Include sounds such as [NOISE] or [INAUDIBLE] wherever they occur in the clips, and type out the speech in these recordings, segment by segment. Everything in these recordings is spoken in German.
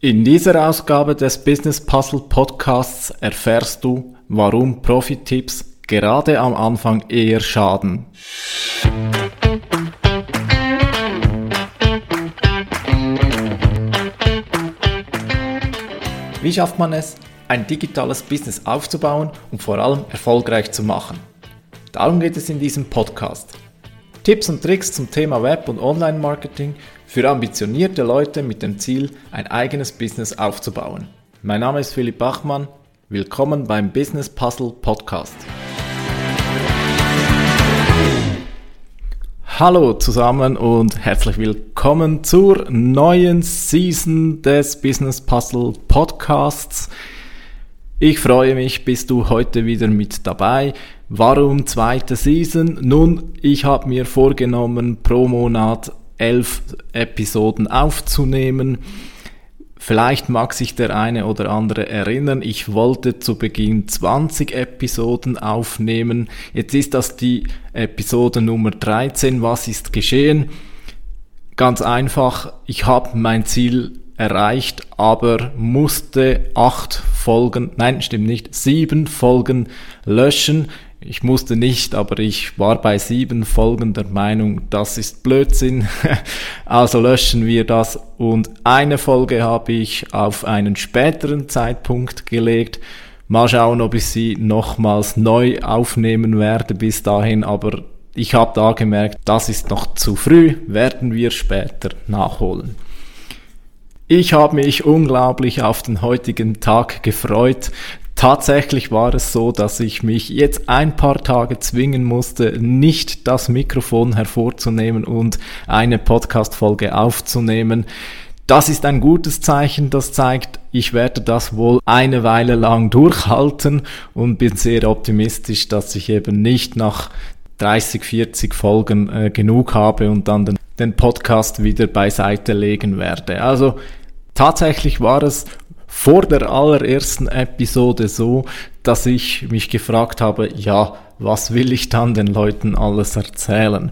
In dieser Ausgabe des Business Puzzle Podcasts erfährst du, warum Profi-Tipps gerade am Anfang eher schaden. Wie schafft man es, ein digitales Business aufzubauen und vor allem erfolgreich zu machen? Darum geht es in diesem Podcast. Tipps und Tricks zum Thema Web- und Online-Marketing für ambitionierte Leute mit dem Ziel, ein eigenes Business aufzubauen. Mein Name ist Philipp Bachmann. Willkommen beim Business Puzzle Podcast. Hallo zusammen und herzlich willkommen zur neuen Season des Business Puzzle Podcasts. Ich freue mich, bist du heute wieder mit dabei. Warum zweite Season? Nun, ich habe mir vorgenommen, pro Monat elf Episoden aufzunehmen. Vielleicht mag sich der eine oder andere erinnern, ich wollte zu Beginn 20 Episoden aufnehmen. Jetzt ist das die Episode Nummer 13. Was ist geschehen? Ganz einfach, ich habe mein Ziel erreicht, aber musste acht Folgen, nein, stimmt nicht, sieben Folgen löschen. Ich musste nicht, aber ich war bei sieben Folgen der Meinung, das ist Blödsinn. [LAUGHS] also löschen wir das. Und eine Folge habe ich auf einen späteren Zeitpunkt gelegt. Mal schauen, ob ich sie nochmals neu aufnehmen werde bis dahin, aber ich habe da gemerkt, das ist noch zu früh, werden wir später nachholen. Ich habe mich unglaublich auf den heutigen Tag gefreut. Tatsächlich war es so, dass ich mich jetzt ein paar Tage zwingen musste, nicht das Mikrofon hervorzunehmen und eine Podcast-Folge aufzunehmen. Das ist ein gutes Zeichen, das zeigt, ich werde das wohl eine Weile lang durchhalten und bin sehr optimistisch, dass ich eben nicht nach 30, 40 Folgen äh, genug habe und dann den, den Podcast wieder beiseite legen werde. Also Tatsächlich war es vor der allerersten Episode so, dass ich mich gefragt habe, ja, was will ich dann den Leuten alles erzählen?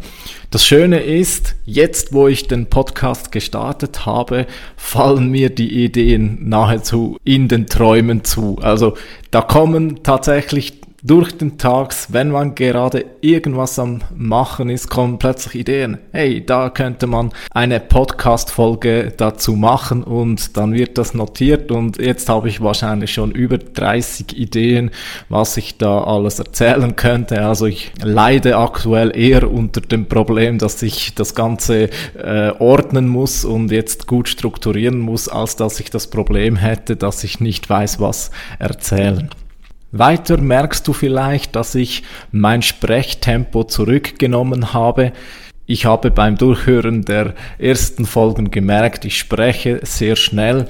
Das Schöne ist, jetzt wo ich den Podcast gestartet habe, fallen mir die Ideen nahezu in den Träumen zu. Also da kommen tatsächlich durch den Tags, wenn man gerade irgendwas am Machen ist, kommen plötzlich Ideen. Hey, da könnte man eine Podcast-Folge dazu machen und dann wird das notiert und jetzt habe ich wahrscheinlich schon über 30 Ideen, was ich da alles erzählen könnte. Also ich leide aktuell eher unter dem Problem, dass ich das Ganze äh, ordnen muss und jetzt gut strukturieren muss, als dass ich das Problem hätte, dass ich nicht weiß, was erzählen. Weiter merkst du vielleicht, dass ich mein Sprechtempo zurückgenommen habe. Ich habe beim Durchhören der ersten Folgen gemerkt, ich spreche sehr schnell.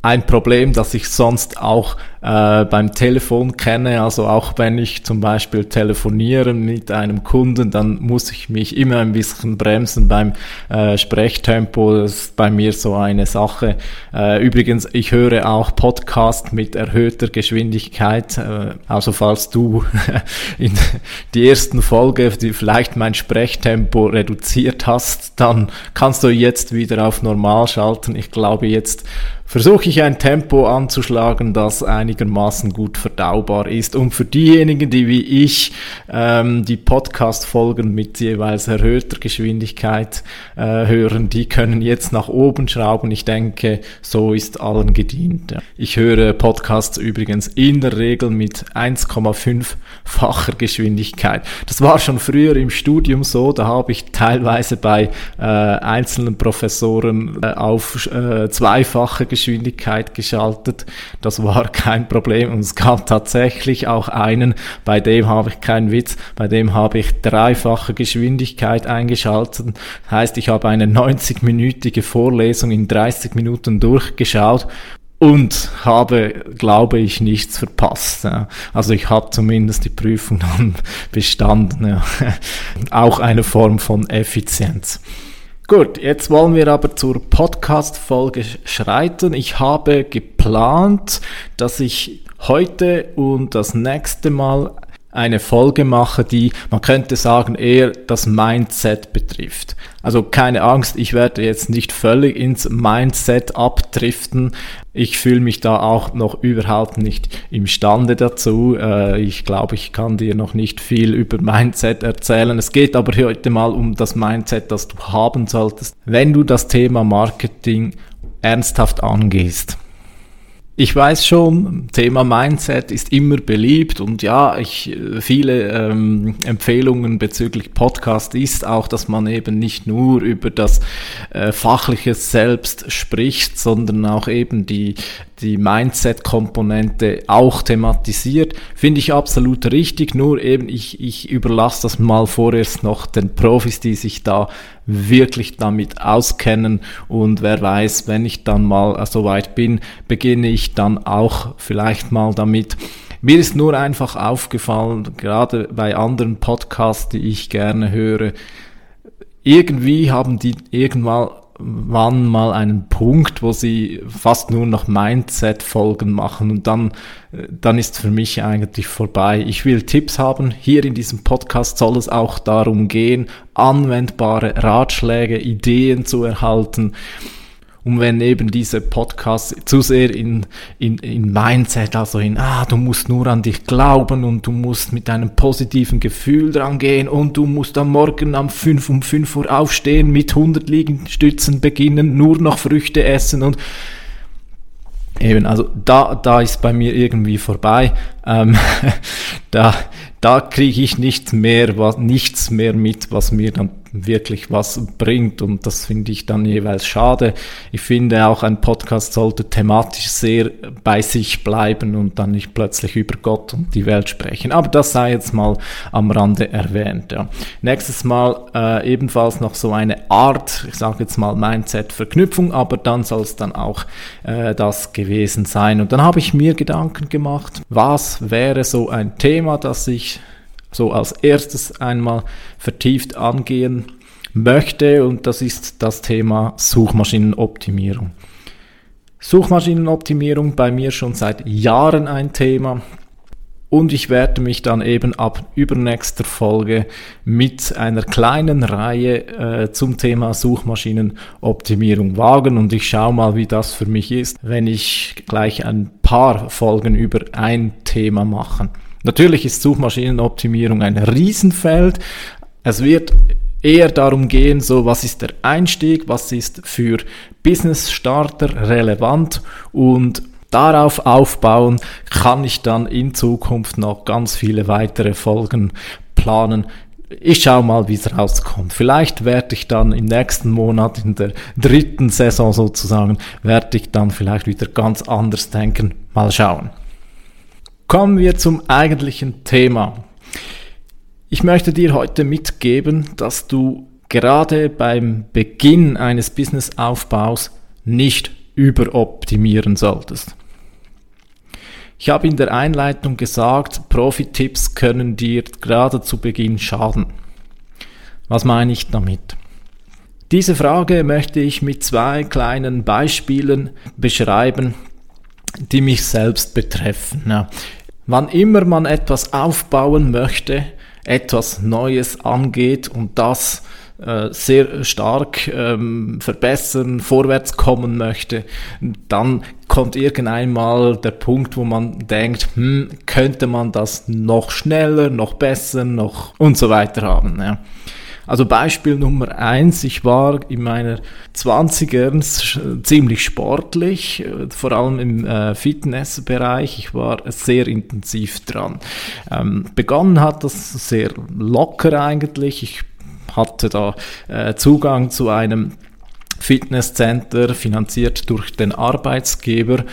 Ein Problem, das ich sonst auch äh, beim Telefon kenne. Also auch wenn ich zum Beispiel telefoniere mit einem Kunden, dann muss ich mich immer ein bisschen bremsen beim äh, Sprechtempo. Das ist bei mir so eine Sache. Äh, übrigens, ich höre auch Podcast mit erhöhter Geschwindigkeit. Äh, also falls du [LAUGHS] in die ersten Folge die vielleicht mein Sprechtempo reduziert hast, dann kannst du jetzt wieder auf normal schalten. Ich glaube, jetzt versuche ich ein Tempo anzuschlagen, das ein einigermaßen gut verdaubar ist. Und für diejenigen, die wie ich ähm, die Podcast-Folgen mit jeweils erhöhter Geschwindigkeit äh, hören, die können jetzt nach oben schrauben. Ich denke, so ist allen gedient. Ich höre Podcasts übrigens in der Regel mit 1,5-facher Geschwindigkeit. Das war schon früher im Studium so, da habe ich teilweise bei äh, einzelnen Professoren äh, auf äh, zweifache Geschwindigkeit geschaltet. Das war [LAUGHS] kein Problem. Und es gab tatsächlich auch einen, bei dem habe ich keinen Witz, bei dem habe ich dreifache Geschwindigkeit eingeschaltet. Heißt, ich habe eine 90-minütige Vorlesung in 30 Minuten durchgeschaut und habe, glaube ich, nichts verpasst. Ja. Also ich habe zumindest die Prüfung [LAUGHS] dann bestanden. Ja. [LAUGHS] Auch eine Form von Effizienz. Gut, jetzt wollen wir aber zur Podcast-Folge schreiten. Ich habe geplant, dass ich heute und das nächste Mal eine Folge mache, die, man könnte sagen, eher das Mindset betrifft. Also keine Angst, ich werde jetzt nicht völlig ins Mindset abdriften. Ich fühle mich da auch noch überhaupt nicht imstande dazu. Äh, ich glaube, ich kann dir noch nicht viel über Mindset erzählen. Es geht aber heute mal um das Mindset, das du haben solltest, wenn du das Thema Marketing ernsthaft angehst. Ich weiß schon, Thema Mindset ist immer beliebt und ja, ich, viele ähm, Empfehlungen bezüglich Podcast ist auch, dass man eben nicht nur über das äh, fachliche Selbst spricht, sondern auch eben die, die Mindset-Komponente auch thematisiert. Finde ich absolut richtig, nur eben ich, ich überlasse das mal vorerst noch den Profis, die sich da wirklich damit auskennen und wer weiß, wenn ich dann mal so weit bin, beginne ich dann auch vielleicht mal damit. Mir ist nur einfach aufgefallen, gerade bei anderen Podcasts, die ich gerne höre, irgendwie haben die irgendwann wann mal einen Punkt, wo sie fast nur noch Mindset-Folgen machen und dann, äh, dann ist für mich eigentlich vorbei. Ich will Tipps haben. Hier in diesem Podcast soll es auch darum gehen, anwendbare Ratschläge, Ideen zu erhalten. Und wenn eben diese Podcasts zu sehr in, in, in Mindset, also in, ah, du musst nur an dich glauben und du musst mit einem positiven Gefühl dran gehen und du musst am Morgen um 5 um 5 Uhr aufstehen, mit 100 Liegenstützen beginnen, nur noch Früchte essen und Eben, also da, da ist bei mir irgendwie vorbei. Ähm, [LAUGHS] da, da kriege ich nicht mehr, was, nichts mehr mit, was mir dann wirklich was bringt und das finde ich dann jeweils schade. Ich finde auch ein Podcast sollte thematisch sehr bei sich bleiben und dann nicht plötzlich über Gott und die Welt sprechen. Aber das sei jetzt mal am Rande erwähnt. Ja. Nächstes Mal äh, ebenfalls noch so eine Art, ich sage jetzt mal Mindset-Verknüpfung, aber dann soll es dann auch äh, das gewesen sein. Und dann habe ich mir Gedanken gemacht, was wäre so ein Thema, das ich so als erstes einmal vertieft angehen möchte und das ist das Thema Suchmaschinenoptimierung. Suchmaschinenoptimierung bei mir schon seit Jahren ein Thema und ich werde mich dann eben ab übernächster Folge mit einer kleinen Reihe äh, zum Thema Suchmaschinenoptimierung wagen und ich schaue mal, wie das für mich ist, wenn ich gleich ein paar Folgen über ein Thema mache. Natürlich ist Suchmaschinenoptimierung ein Riesenfeld. Es wird eher darum gehen, so was ist der Einstieg, was ist für Business Starter relevant und darauf aufbauen kann ich dann in Zukunft noch ganz viele weitere Folgen planen. Ich schaue mal, wie es rauskommt. Vielleicht werde ich dann im nächsten Monat, in der dritten Saison sozusagen, werde ich dann vielleicht wieder ganz anders denken. Mal schauen. Kommen wir zum eigentlichen Thema. Ich möchte dir heute mitgeben, dass du gerade beim Beginn eines Businessaufbaus nicht überoptimieren solltest. Ich habe in der Einleitung gesagt, Profi-Tipps können dir gerade zu Beginn schaden. Was meine ich damit? Diese Frage möchte ich mit zwei kleinen Beispielen beschreiben, die mich selbst betreffen. Wann immer man etwas aufbauen möchte, etwas Neues angeht und das äh, sehr stark ähm, verbessern, vorwärts kommen möchte, dann kommt irgendwann mal der Punkt, wo man denkt, hm, könnte man das noch schneller, noch besser, noch und so weiter haben. Ja. Also Beispiel Nummer eins, ich war in meiner 20ern ziemlich sportlich, äh, vor allem im äh, Fitnessbereich. Ich war sehr intensiv dran. Ähm, begonnen hat das sehr locker eigentlich. Ich hatte da äh, Zugang zu einem Fitnesscenter, finanziert durch den Arbeitsgeber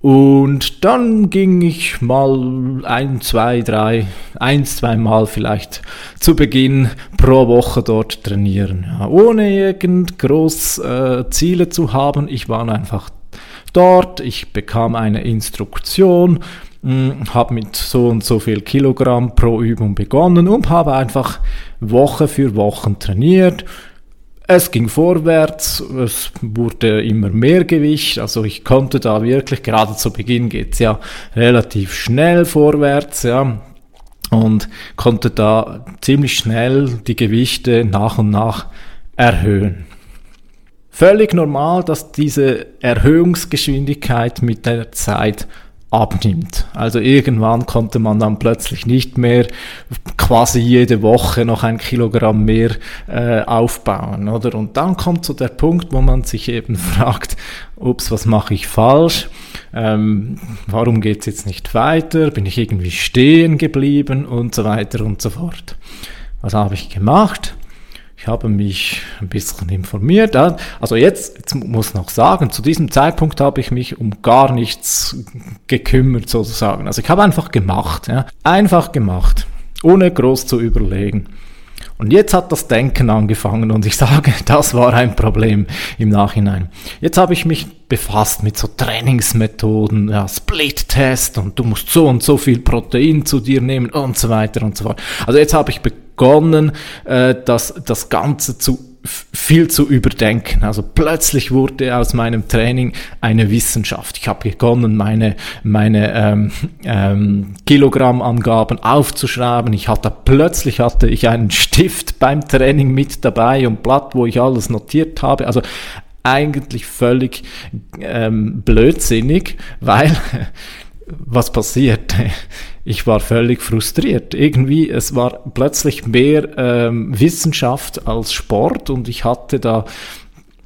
und dann ging ich mal ein, zwei, drei, eins, zwei Mal vielleicht zu Beginn pro Woche dort trainieren. Ja, ohne irgend groß äh, Ziele zu haben. Ich war einfach dort, ich bekam eine Instruktion, hm, habe mit so und so viel Kilogramm pro Übung begonnen und habe einfach Woche für Woche trainiert es ging vorwärts, es wurde immer mehr Gewicht, also ich konnte da wirklich, gerade zu Beginn geht's ja relativ schnell vorwärts, ja. und konnte da ziemlich schnell die Gewichte nach und nach erhöhen. Völlig normal, dass diese Erhöhungsgeschwindigkeit mit der Zeit abnimmt. Also irgendwann konnte man dann plötzlich nicht mehr quasi jede Woche noch ein Kilogramm mehr äh, aufbauen, oder? Und dann kommt so der Punkt, wo man sich eben [LAUGHS] fragt, ups, was mache ich falsch? Ähm, warum geht's jetzt nicht weiter? Bin ich irgendwie stehen geblieben und so weiter und so fort. Was habe ich gemacht? Ich habe mich ein bisschen informiert. Also jetzt, jetzt muss ich noch sagen, zu diesem Zeitpunkt habe ich mich um gar nichts gekümmert sozusagen. Also ich habe einfach gemacht, ja. einfach gemacht, ohne groß zu überlegen. Und jetzt hat das Denken angefangen und ich sage, [LAUGHS] das war ein Problem im Nachhinein. Jetzt habe ich mich befasst mit so Trainingsmethoden, ja, Split-Test und du musst so und so viel Protein zu dir nehmen und so weiter und so fort. Also jetzt habe ich begonnen, äh, das, das Ganze zu viel zu überdenken. Also plötzlich wurde aus meinem Training eine Wissenschaft. Ich habe begonnen, meine, meine ähm, ähm, Kilogrammangaben aufzuschreiben. Ich hatte plötzlich hatte ich einen Stift beim Training mit dabei und Blatt, wo ich alles notiert habe. Also eigentlich völlig ähm, blödsinnig, weil [LAUGHS] was passiert? Ich war völlig frustriert. Irgendwie, es war plötzlich mehr ähm, Wissenschaft als Sport und ich hatte da,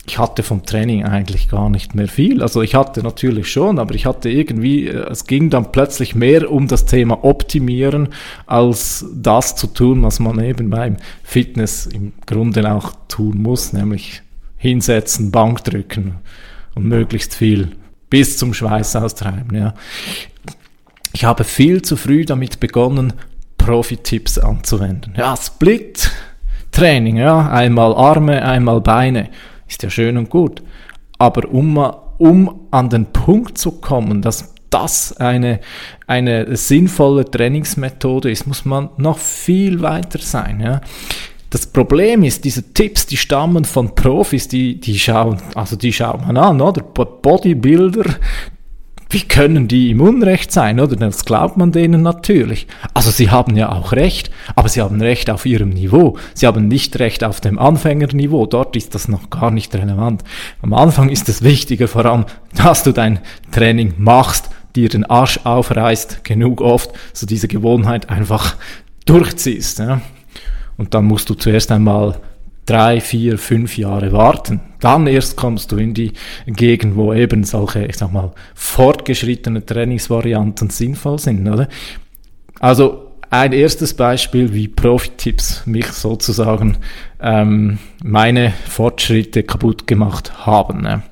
ich hatte vom Training eigentlich gar nicht mehr viel. Also ich hatte natürlich schon, aber ich hatte irgendwie, äh, es ging dann plötzlich mehr um das Thema Optimieren, als das zu tun, was man eben beim Fitness im Grunde auch tun muss, nämlich hinsetzen, Bank drücken und möglichst viel bis zum Schweiß austreiben. Ja. Ich habe viel zu früh damit begonnen, Profi-Tipps anzuwenden. Ja, Split-Training, ja, einmal Arme, einmal Beine, ist ja schön und gut. Aber um, um an den Punkt zu kommen, dass das eine, eine sinnvolle Trainingsmethode ist, muss man noch viel weiter sein. Ja. Das Problem ist, diese Tipps, die stammen von Profis, die, die schauen, also die schaut man an, oder? Bodybuilder, wie können die im Unrecht sein, oder? Das glaubt man denen natürlich. Also sie haben ja auch Recht, aber sie haben Recht auf ihrem Niveau. Sie haben nicht Recht auf dem Anfängerniveau. Dort ist das noch gar nicht relevant. Am Anfang ist es wichtiger vor allem, dass du dein Training machst, dir den Arsch aufreißt, genug oft, so diese Gewohnheit einfach durchziehst. Ja? Und dann musst du zuerst einmal drei, vier, fünf Jahre warten. Dann erst kommst du in die Gegend, wo eben solche, ich sag mal, fortgeschrittene Trainingsvarianten sinnvoll sind, oder? Also ein erstes Beispiel, wie Profi-Tipps mich sozusagen ähm, meine Fortschritte kaputt gemacht haben. Ne?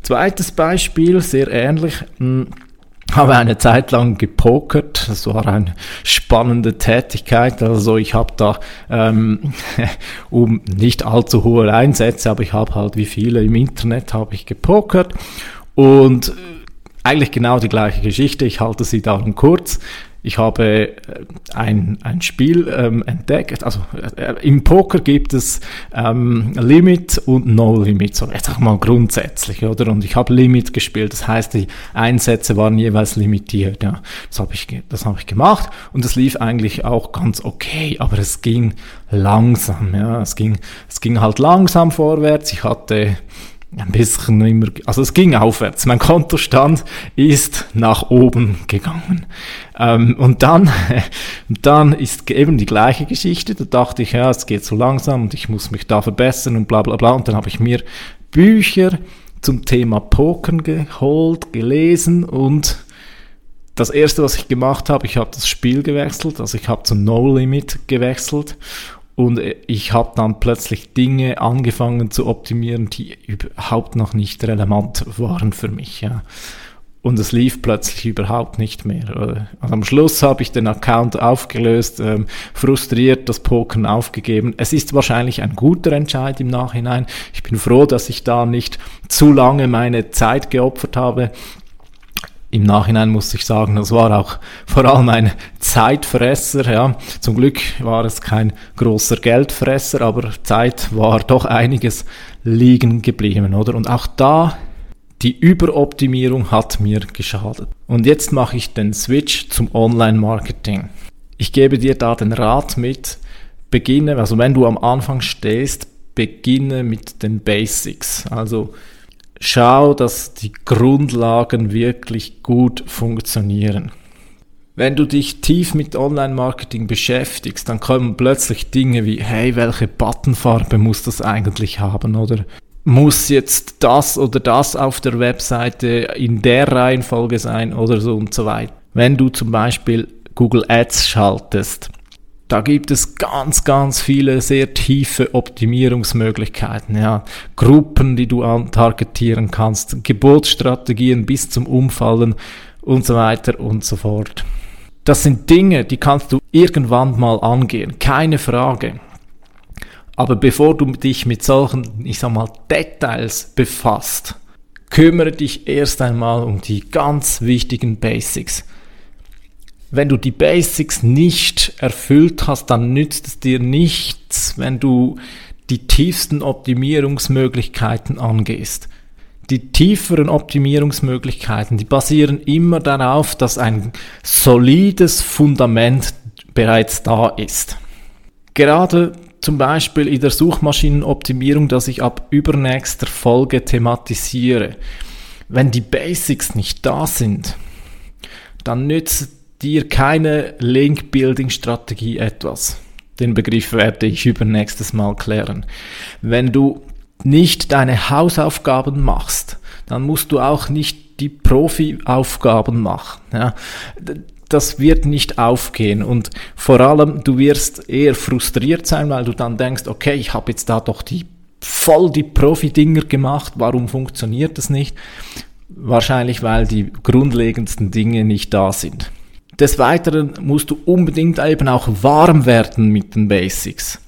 Zweites Beispiel, sehr ähnlich. Mh, hm, habe eine Zeit lang gepokert. Das war eine spannende Tätigkeit. Also ich habe da ähm, [LAUGHS] um nicht allzu hohe Einsätze, aber ich habe halt wie viele im Internet habe ich gepokert und äh, eigentlich genau die gleiche Geschichte. Ich halte sie darum kurz. Ich habe äh, ein, ein Spiel ähm, entdeckt. Also äh, im Poker gibt es ähm, Limit und No Limit, so jetzt auch mal grundsätzlich, oder? Und ich habe Limit gespielt. Das heißt, die Einsätze waren jeweils limitiert. Ja, das habe ich, habe ich gemacht und es lief eigentlich auch ganz okay, aber es ging langsam. Ja, es ging, es ging halt langsam vorwärts. Ich hatte ein bisschen immer, also es ging aufwärts. Mein Kontostand ist nach oben gegangen. Ähm, und dann, [LAUGHS] dann ist eben die gleiche Geschichte. Da dachte ich, ja, es geht so langsam und ich muss mich da verbessern und bla bla bla. Und dann habe ich mir Bücher zum Thema Pokern geholt, gelesen und das erste, was ich gemacht habe, ich habe das Spiel gewechselt, also ich habe zum No Limit gewechselt und ich habe dann plötzlich Dinge angefangen zu optimieren, die überhaupt noch nicht relevant waren für mich. Ja. Und es lief plötzlich überhaupt nicht mehr. Also am Schluss habe ich den Account aufgelöst, ähm, frustriert das Pokern aufgegeben. Es ist wahrscheinlich ein guter Entscheid im Nachhinein. Ich bin froh, dass ich da nicht zu lange meine Zeit geopfert habe im Nachhinein muss ich sagen, das war auch vor allem ein Zeitfresser. Ja. Zum Glück war es kein großer Geldfresser, aber Zeit war doch einiges liegen geblieben, oder? Und auch da die Überoptimierung hat mir geschadet. Und jetzt mache ich den Switch zum Online-Marketing. Ich gebe dir da den Rat mit, beginne, also wenn du am Anfang stehst, beginne mit den Basics. Also schau, dass die Grundlagen wirklich gut funktionieren. Wenn du dich tief mit Online-Marketing beschäftigst, dann kommen plötzlich Dinge wie, hey, welche Buttonfarbe muss das eigentlich haben? Oder muss jetzt das oder das auf der Webseite in der Reihenfolge sein oder so und so weiter. Wenn du zum Beispiel Google Ads schaltest, da gibt es ganz, ganz viele sehr tiefe Optimierungsmöglichkeiten, ja. Gruppen, die du targetieren kannst, Geburtsstrategien bis zum Umfallen und so weiter und so fort. Das sind Dinge, die kannst du irgendwann mal angehen, keine Frage. Aber bevor du dich mit solchen, ich sag mal, Details befasst, kümmere dich erst einmal um die ganz wichtigen Basics. Wenn du die Basics nicht erfüllt hast, dann nützt es dir nichts, wenn du die tiefsten Optimierungsmöglichkeiten angehst. Die tieferen Optimierungsmöglichkeiten, die basieren immer darauf, dass ein solides Fundament bereits da ist. Gerade zum Beispiel in der Suchmaschinenoptimierung, dass ich ab übernächster Folge thematisiere. Wenn die Basics nicht da sind, dann nützt dir keine Link-Building-Strategie etwas. Den Begriff werde ich übernächstes Mal klären. Wenn du nicht deine Hausaufgaben machst, dann musst du auch nicht die Profi-Aufgaben machen. Ja das wird nicht aufgehen und vor allem du wirst eher frustriert sein, weil du dann denkst, okay, ich habe jetzt da doch die voll die Profi-Dinger gemacht, warum funktioniert das nicht? Wahrscheinlich, weil die grundlegendsten Dinge nicht da sind. Des Weiteren musst du unbedingt eben auch warm werden mit den Basics.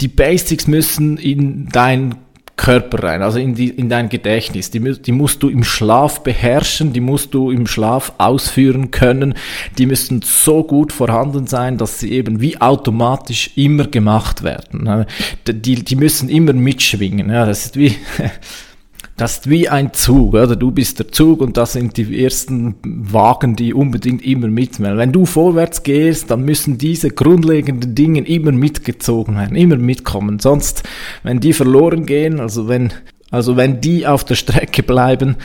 Die Basics müssen in dein Körper rein, also in, die, in dein Gedächtnis. Die, die musst du im Schlaf beherrschen, die musst du im Schlaf ausführen können. Die müssen so gut vorhanden sein, dass sie eben wie automatisch immer gemacht werden. Die, die müssen immer mitschwingen. Ja, das ist wie [LAUGHS] das ist wie ein Zug, oder? Du bist der Zug und das sind die ersten Wagen, die unbedingt immer mitmelden. Wenn du vorwärts gehst, dann müssen diese grundlegenden Dinge immer mitgezogen werden, immer mitkommen. Sonst, wenn die verloren gehen, also wenn, also wenn die auf der Strecke bleiben,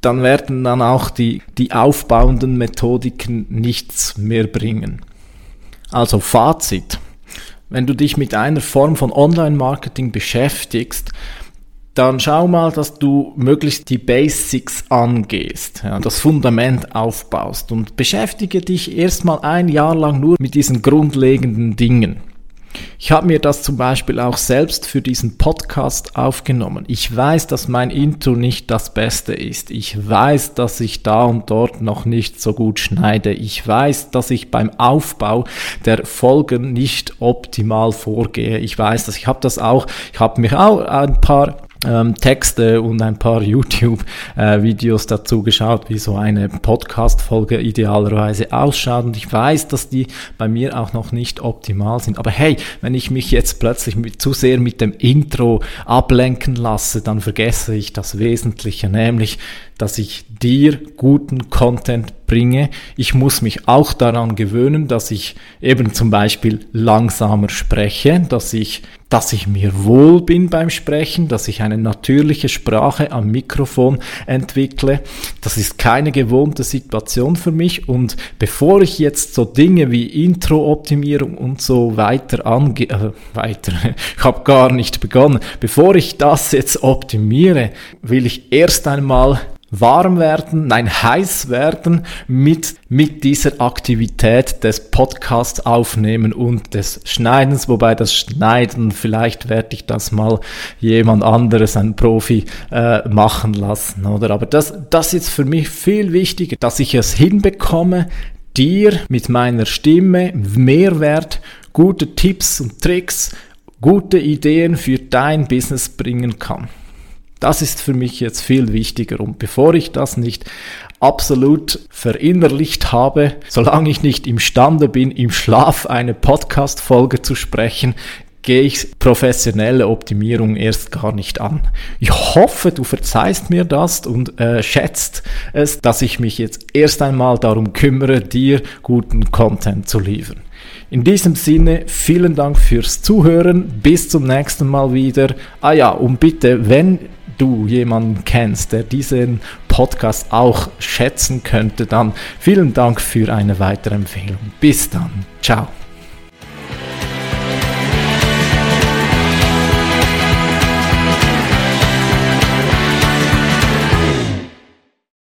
dann werden dann auch die, die aufbauenden Methodiken nichts mehr bringen. Also Fazit. Wenn du dich mit einer Form von Online-Marketing beschäftigst, dann schau mal, dass du möglichst die Basics angehst, ja, das Fundament aufbaust und beschäftige dich erstmal ein Jahr lang nur mit diesen grundlegenden Dingen. Ich habe mir das zum Beispiel auch selbst für diesen Podcast aufgenommen. Ich weiß, dass mein Intro nicht das Beste ist. Ich weiß, dass ich da und dort noch nicht so gut schneide. Ich weiß, dass ich beim Aufbau der Folgen nicht optimal vorgehe. Ich weiß, dass ich habe das auch, ich habe mich auch ein paar ähm, Texte und ein paar [LAUGHS] YouTube-Videos äh, dazu geschaut, wie so eine Podcast-Folge idealerweise ausschaut. Und ich weiß, dass die bei mir auch noch nicht optimal sind. Aber hey, wenn ich mich jetzt plötzlich mit, zu sehr mit dem Intro ablenken lasse, dann vergesse ich das Wesentliche, nämlich dass ich dir guten Content bringe. Ich muss mich auch daran gewöhnen, dass ich eben zum Beispiel langsamer spreche, dass ich, dass ich mir wohl bin beim Sprechen, dass ich eine natürliche Sprache am Mikrofon entwickle. Das ist keine gewohnte Situation für mich und bevor ich jetzt so Dinge wie Intro-Optimierung und so weiter angehe, äh, weiter, [LAUGHS] ich habe gar nicht begonnen, bevor ich das jetzt optimiere, will ich erst einmal warm werden, nein, heiß werden mit, mit dieser Aktivität des Podcasts aufnehmen und des Schneidens, wobei das Schneiden, vielleicht werde ich das mal jemand anderes, ein Profi, äh, machen lassen, oder? Aber das, das ist für mich viel wichtiger, dass ich es hinbekomme, dir mit meiner Stimme Mehrwert, gute Tipps und Tricks, gute Ideen für dein Business bringen kann. Das ist für mich jetzt viel wichtiger. Und bevor ich das nicht absolut verinnerlicht habe, solange ich nicht imstande bin, im Schlaf eine Podcast-Folge zu sprechen, gehe ich professionelle Optimierung erst gar nicht an. Ich hoffe, du verzeihst mir das und äh, schätzt es, dass ich mich jetzt erst einmal darum kümmere, dir guten Content zu liefern. In diesem Sinne, vielen Dank fürs Zuhören. Bis zum nächsten Mal wieder. Ah ja, und bitte, wenn du jemanden kennst, der diesen Podcast auch schätzen könnte, dann vielen Dank für eine weitere Empfehlung. Bis dann. Ciao.